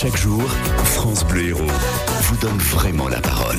Chaque jour, France Bleu Héros vous donne vraiment la parole.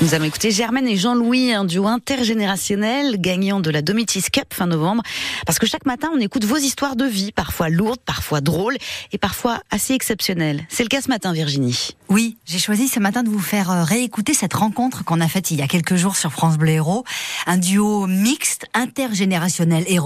Nous avons écouté Germaine et Jean-Louis, un duo intergénérationnel gagnant de la Domitis Cup fin novembre. Parce que chaque matin, on écoute vos histoires de vie, parfois lourdes, parfois drôles et parfois assez exceptionnelles. C'est le cas ce matin, Virginie. Oui, j'ai choisi ce matin de vous faire euh, réécouter cette rencontre qu'on a faite il y a quelques jours sur France Bleu Héros. Un duo mixte, intergénérationnel et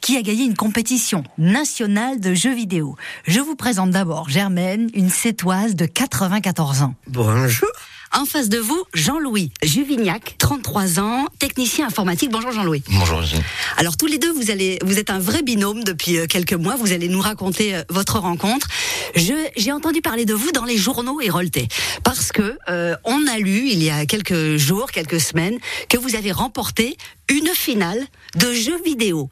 qui a gagné une compétition nationale de jeux vidéo. Je vous présente d'abord Germaine, une sétoise de 94 ans. Bonjour. En face de vous, Jean-Louis Juvignac, 33 ans, technicien informatique. Bonjour Jean-Louis. Bonjour Jean. Alors tous les deux, vous allez, vous êtes un vrai binôme depuis euh, quelques mois. Vous allez nous raconter euh, votre rencontre. j'ai entendu parler de vous dans les journaux héroltais parce que euh, on a lu il y a quelques jours, quelques semaines, que vous avez remporté une finale de jeux vidéo.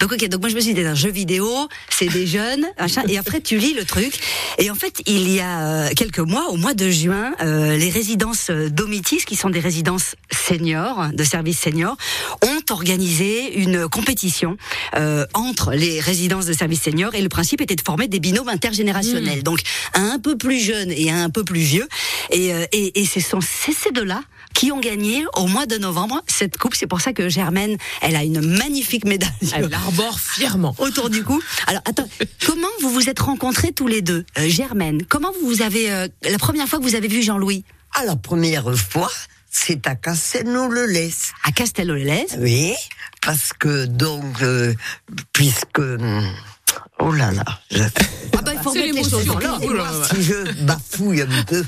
Donc ok, donc moi je me suis dit, un jeu vidéo, c'est des jeunes, machin, et après tu lis le truc. Et en fait, il y a euh, quelques mois, au mois de juin, euh, les résidences Domitis, qui sont des résidences seniors, de services seniors, ont organisé une compétition euh, entre les résidences de services seniors, et le principe était de former des binômes intergénérationnels. Mmh. Donc un peu plus jeune et un peu plus vieux. Et, euh, et, et c'est ces deux-là qui ont gagné au mois de novembre cette coupe. C'est pour ça que Germaine, elle a une magnifique médaille. Elle l'arbore fièrement. Autour du cou. Alors, attends, comment vous vous êtes rencontrés tous les deux euh, Germaine, comment vous avez... Euh, la première fois que vous avez vu Jean-Louis? À la première fois, c'est à Castelnau-le-Lez. À Castelnau-le-Lez? Oui, parce que donc, euh, puisque... Hum, oh là là, ah bah, il faut mettre les choses Si je bafouille un peu,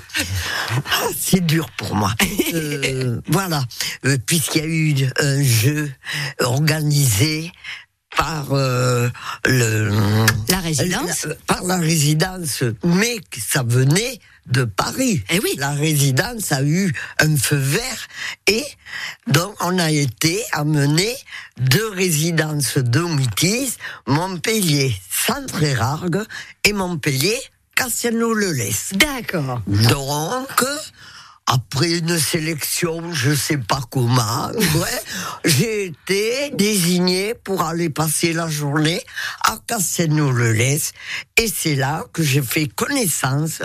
c'est dur pour moi. Euh, voilà, euh, puisqu'il y a eu un jeu organisé par euh, le la résidence par la résidence mais ça venait de Paris. Et eh oui. La résidence a eu un feu vert et donc on a été amené deux résidences Domitis, Montpellier, Centre-Erargues et Montpellier, Cassiano-le-Lez. D'accord. Donc, après une sélection, je sais pas comment, ouais, j'ai été désigné pour aller passer la journée à Castelnau-le-Lez. Et c'est là que j'ai fait connaissance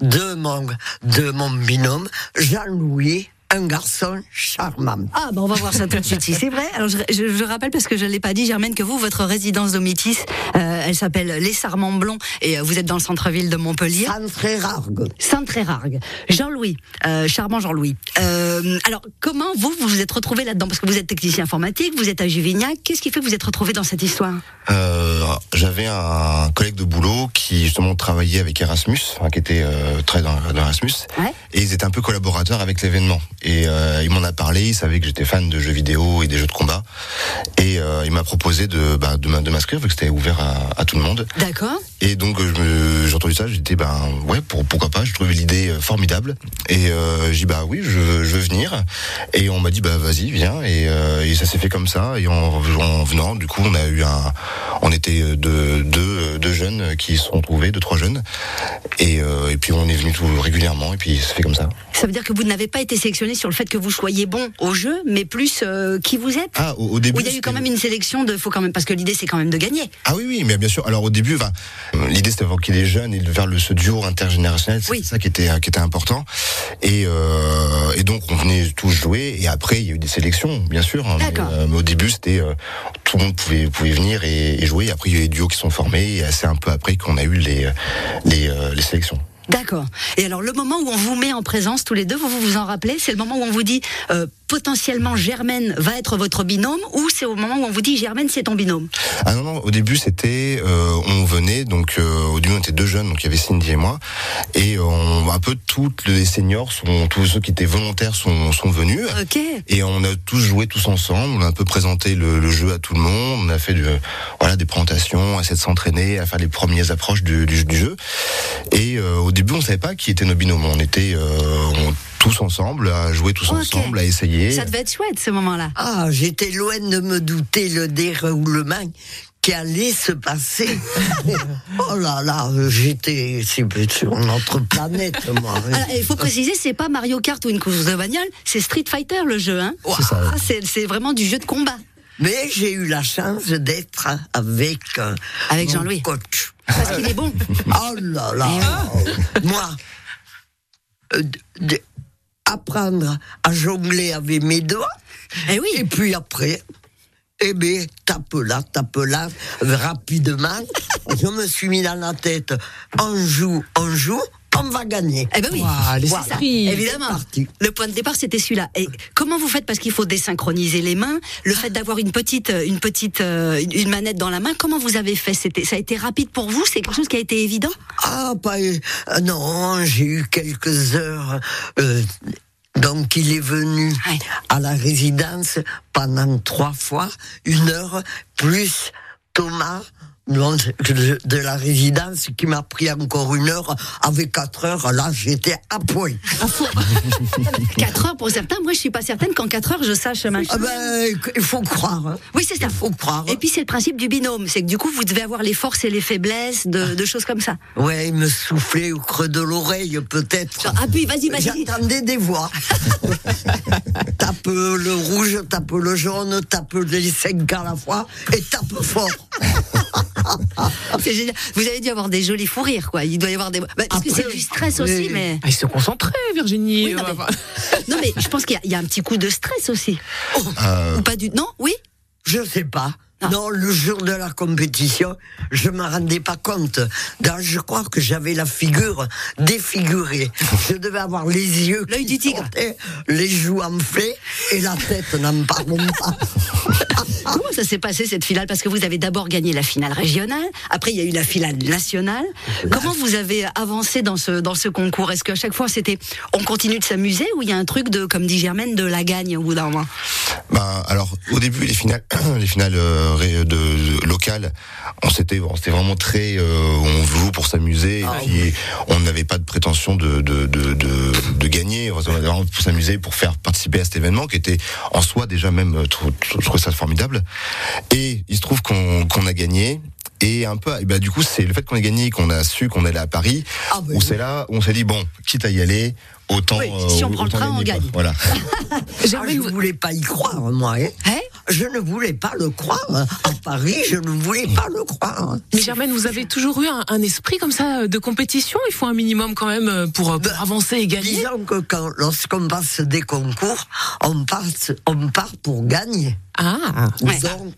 de mon, de mon binôme, Jean-Louis un garçon charmant. Ah, ben on va voir ça tout de suite si c'est vrai. Alors je, je, rappelle, parce que je ne l'ai pas dit, Germaine, que vous, votre résidence d'Omitis, euh, elle s'appelle Les Sarments Blonds et euh, vous êtes dans le centre-ville de Montpellier. Saint-Trérargue. Saint-Trérargue. Jean-Louis, euh, charmant Jean-Louis. Euh, alors, comment vous, vous vous êtes retrouvé là-dedans? Parce que vous êtes technicien informatique, vous êtes à Juvignac. Qu'est-ce qui fait que vous êtes retrouvé dans cette histoire? Euh, J'avais un collègue de boulot qui justement travaillait avec Erasmus, qui était euh, très dans, dans Erasmus. Ouais. Et ils étaient un peu collaborateurs avec l'événement. Et euh, il m'en a parlé, il savait que j'étais fan de jeux vidéo et des jeux de combat. Et euh, il m'a proposé de, bah, de, de m'inscrire, vu que c'était ouvert à, à, tout le monde. D'accord. Et donc j'ai entendu ça, j'ai dit, ben ouais, pour, pourquoi pas, j'ai trouvé l'idée euh, formidable. Et euh, j'ai dit, bah oui, je, je veux venir. Et on m'a dit, bah vas-y, viens. Et, euh, et ça s'est fait comme ça. Et en, en, venant, du coup, on a eu un... On était deux, deux, deux jeunes qui se sont trouvés, deux, trois jeunes. Et, et puis on est venu tout régulièrement, et puis ça fait comme ça. Ça veut dire que vous n'avez pas été sélectionné sur le fait que vous soyez bon au jeu, mais plus euh, qui vous êtes? Ah, au, au début. il y a eu quand même une sélection de, faut quand même, parce que l'idée c'est quand même de gagner. Ah oui, oui, mais bien sûr. Alors au début, l'idée c'était d'évoquer les jeunes et de faire le, ce duo intergénérationnel. C'est ça qui était, qui était important. Et, euh, et donc on venait tous jouer. Et après, il y a eu des sélections, bien sûr. Hein, mais, euh, mais, au début, c'était euh, tout le monde pouvait, pouvait venir et, et, jouer. Et après, il y a eu des duos qui sont formés. Et c'est un peu après qu'on a eu les, les, les sélections. D'accord. Et alors le moment où on vous met en présence tous les deux, vous vous, vous en rappelez C'est le moment où on vous dit euh, potentiellement Germaine va être votre binôme ou c'est au moment où on vous dit Germaine c'est ton binôme? Ah non non, au début c'était euh, on venait donc euh, au début on était deux jeunes donc il y avait Cindy et moi et on un peu toutes les seniors sont tous ceux qui étaient volontaires sont, sont venus. OK. Et on a tous joué tous ensemble, on a un peu présenté le, le jeu à tout le monde, on a fait du, voilà des présentations, à essayer de s'entraîner, à faire les premières approches du, du, du jeu et au début, on savait pas qui étaient nos binômes. On était euh, on, tous ensemble, à jouer tous okay. ensemble, à essayer. Ça devait être chouette ce moment-là. Ah, j'étais loin de me douter le déroulement qui allait se passer. oh là là, j'étais sur notre planète, moi. Il faut préciser, c'est pas Mario Kart ou une course de bagnole, c'est Street Fighter le jeu, hein. Wow. C'est vraiment du jeu de combat. Mais j'ai eu la chance d'être avec, euh, Avec mon Jean-Louis. coach. Parce qu'il est bon. Oh là là Moi, d- d- apprendre à jongler avec mes doigts, Eh oui. et puis après, eh bien, tape là, tape là, rapidement. Je me suis mis dans la tête, on joue, on joue, on va gagner. Eh ben oui. Ouah, Voilà. l'esprit. Évidemment. C'est parti. Le point de départ, c'était celui-là. Et comment vous faites? Parce qu'il faut désynchroniser les mains. Le fait d'avoir une petite, une petite, euh, une- une manette dans la main. Comment vous avez fait? C'était, ça a été rapide pour vous? C'est quelque chose qui a été évident? Ah, pas. euh, non, j'ai eu quelques heures. euh, donc, il est venu Ouais. à la résidence pendant trois fois, une heure, plus Thomas. Non, de, de la résidence qui m'a pris encore une heure avec quatre heures là j'étais à point 4 heures pour certains. Moi, je suis pas certaine qu'en 4 heures, je sache ma ah ben il faut croire hein. Oui, c'est ça. il faut croire Et puis c'est le principe du binôme, c'est que du coup vous devez avoir les forces et les faiblesses de, de choses comme ça. ouais il me soufflait au creux de l'oreille peut-être Genre, appuie, vas-y, vas-y. J'entendais des voix. tape le rouge, tape le jaune, tape les cinq à la fois et tape fort. C'est génial. Vous avez dû avoir des jolis fous rires, quoi. Il doit y avoir des. Bah, parce que c'est du stress aussi, mais. Ah, ils se concentraient, Virginie. Oui, non, Euh, mais- Non, mais je pense qu'il y a- il y, a un petit coup de stress aussi. Euh, Ou pas du. Non, oui Je sais pas. Ah. Non, le jour de la compétition, je me rendais pas compte. Donc, je crois que j'avais la figure défigurée. Je devais avoir les yeux, L'œil du tigre. sortaient, les joues enflées et la tête n'en parlons pas. Comment ça s'est passé cette finale? Parce que vous avez d'abord gagné la finale régionale, après il y a eu la finale nationale. Comment vous avez avancé dans ce, dans ce concours? Est-ce qu'à chaque fois c'était on continue de s'amuser ou il y a un truc de, comme dit Germaine, de la gagne au bout d'un moment? Ben, alors au début les finales les finales euh, de, de- locales on s'était vraiment très euh, on joue pour s'amuser. Ah et puis on n'avait pas de prétention de de, de, pour s'amuser pour faire participer à cet événement qui était en soi déjà même euh, je trouvais ça formidable et il se trouve qu'on a gagné et un peu, et ben du coup, c'est le fait qu'on ait gagné, qu'on a su qu'on allait à Paris. Ah, ben on oui. s'est là, on s'est dit bon, quitte à y aller, autant. Oui, si on euh, prend le train, on gagne. Voilà. Ah, je vous- voulais pas y croire, moi. hein. Hein Je ne voulais pas le croire. À Paris, je ne voulais pas le croire. Mais Germaine, vous avez toujours eu un, un esprit comme ça euh, de compétition? Il faut un minimum quand même euh, pour, euh, pour Ben, avancer et gagner Disons que quand, lorsqu'on passe des concours, on passe, on part pour gagner. Ah Ouais. Donc,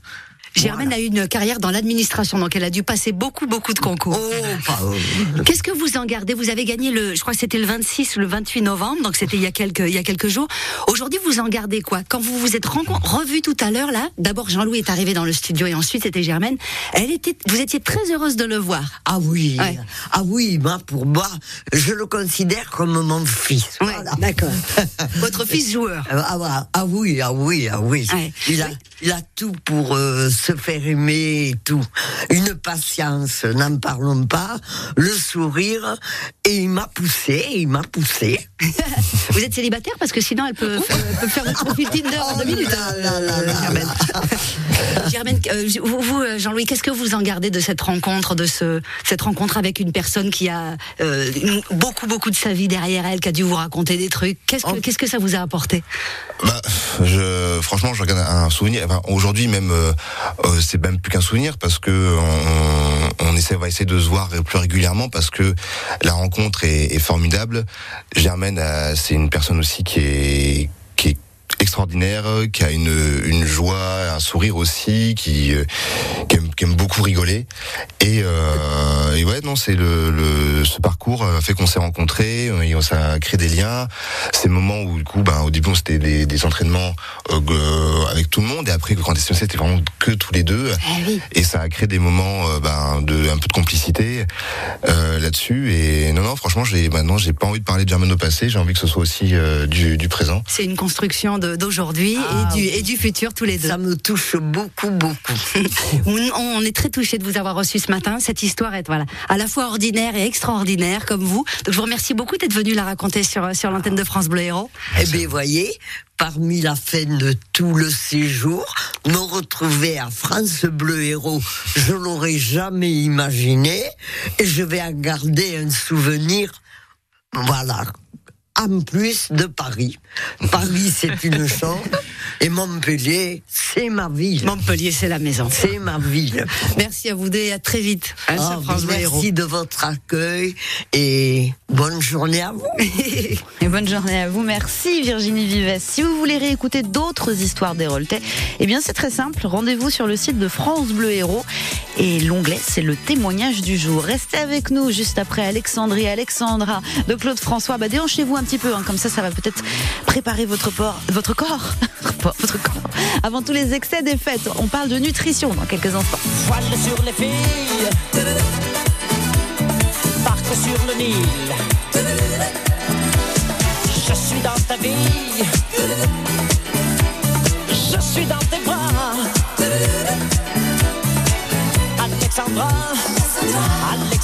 Germaine a eu une carrière dans l'administration, donc elle a dû passer beaucoup, beaucoup de concours. oh, Qu'est-ce que vous en gardez? Vous avez gagné le, je crois que c'était le 26 ou le 28 novembre, donc c'était il y a quelques, il y a quelques jours. Aujourd'hui, vous en gardez quoi? Quand vous vous êtes revus tout à l'heure là, d'abord Jean-Louis est arrivé dans le studio et ensuite c'était Germaine. Elle était, vous étiez très heureuse de le voir. ah oui, Ouais. ah oui, moi, pour moi, je le considère comme mon fils. Ouais, Voilà. d'accord. Votre fils joueur. Ah, ah, ah oui, ah oui, ah oui. Ouais. Il, a, il a tout pour euh, se faire aimer et tout. Une patience, n'en parlons pas. Le sourire. Et il m'a poussé, il m'a poussé. Vous êtes célibataire parce que sinon elle peut, elle peut faire votre profil Tinder en deux minutes. là là là là. Germaine. Euh, vous, vous, euh, Jean-Louis, qu'est-ce que vous en gardez de cette rencontre, de ce, cette rencontre avec une personne qui a euh, beaucoup, beaucoup de sa vie derrière elle, qui a dû vous raconter des trucs? Qu'est-ce que, Oh. qu'est-ce que ça vous a apporté? Bah, je, franchement, je regarde un souvenir. Enfin, aujourd'hui, même, euh, c'est même plus qu'un souvenir parce que on, on essaie, on va essayer de se voir plus régulièrement parce que la rencontre est, est formidable. Germaine, c'est une personne aussi qui est extraordinaire, euh, qui a une, une joie, un sourire aussi, qui, euh, qui, aime, qui aime beaucoup rigoler. Et, euh, et ouais, non, c'est le, le, ce parcours a fait qu'on s'est rencontrés, euh, et ça a créé des liens. Ces moments où, du coup, ben, au début, c'était des, des entraînements euh, euh, avec tout le monde, et après, quand on c'était vraiment que tous les deux. Oui. Et ça a créé des moments euh, ben, de un peu de complicité euh, là-dessus. Et non, non, franchement, j'ai maintenant, j'ai pas envie de parler de Germaine au passé. J'ai envie que ce soit aussi euh, du, du présent. C'est une construction de- d'aujourd'hui Ah et, du, oui. et du futur, tous les deux. Ça me touche beaucoup, beaucoup. On, on est très touchés de vous avoir reçu ce matin. Cette histoire est voilà, à la fois ordinaire et extraordinaire, comme vous. Donc, je vous remercie beaucoup d'être venu la raconter sur, sur l'antenne de France Bleu Héros. Eh bien, voyez, parmi la fin de tout le séjour, me retrouver à France Bleu Héros, je l'aurais jamais imaginé, et je vais en garder un souvenir, voilà, en plus de Paris. Paris, c'est une chose, Et Montpellier, c'est ma ville. Montpellier, c'est la maison. C'est ma ville. Merci à vous deux et à très vite. hein, Ah, France merci de votre accueil et bonne journée à vous. Et bonne journée à vous. Merci Virginie Vives. Si vous voulez réécouter d'autres histoires d'Héroltais, eh bien c'est très simple. Rendez-vous sur le site de France Bleu Héros et l'onglet c'est le témoignage du jour. Restez avec nous juste après Alexandrie, Alexandra de Claude François. Bah déhanchez-vous un petit peu, hein, comme ça ça va peut-être préparer votre, porc- votre corps, votre corps. Avant tous les excès des fêtes, on parle de nutrition dans quelques instants. Voile sur les filles, parc sur le Nil. Je suis dans ta vie, je suis dans tes bras. Alexandra, Alexandra.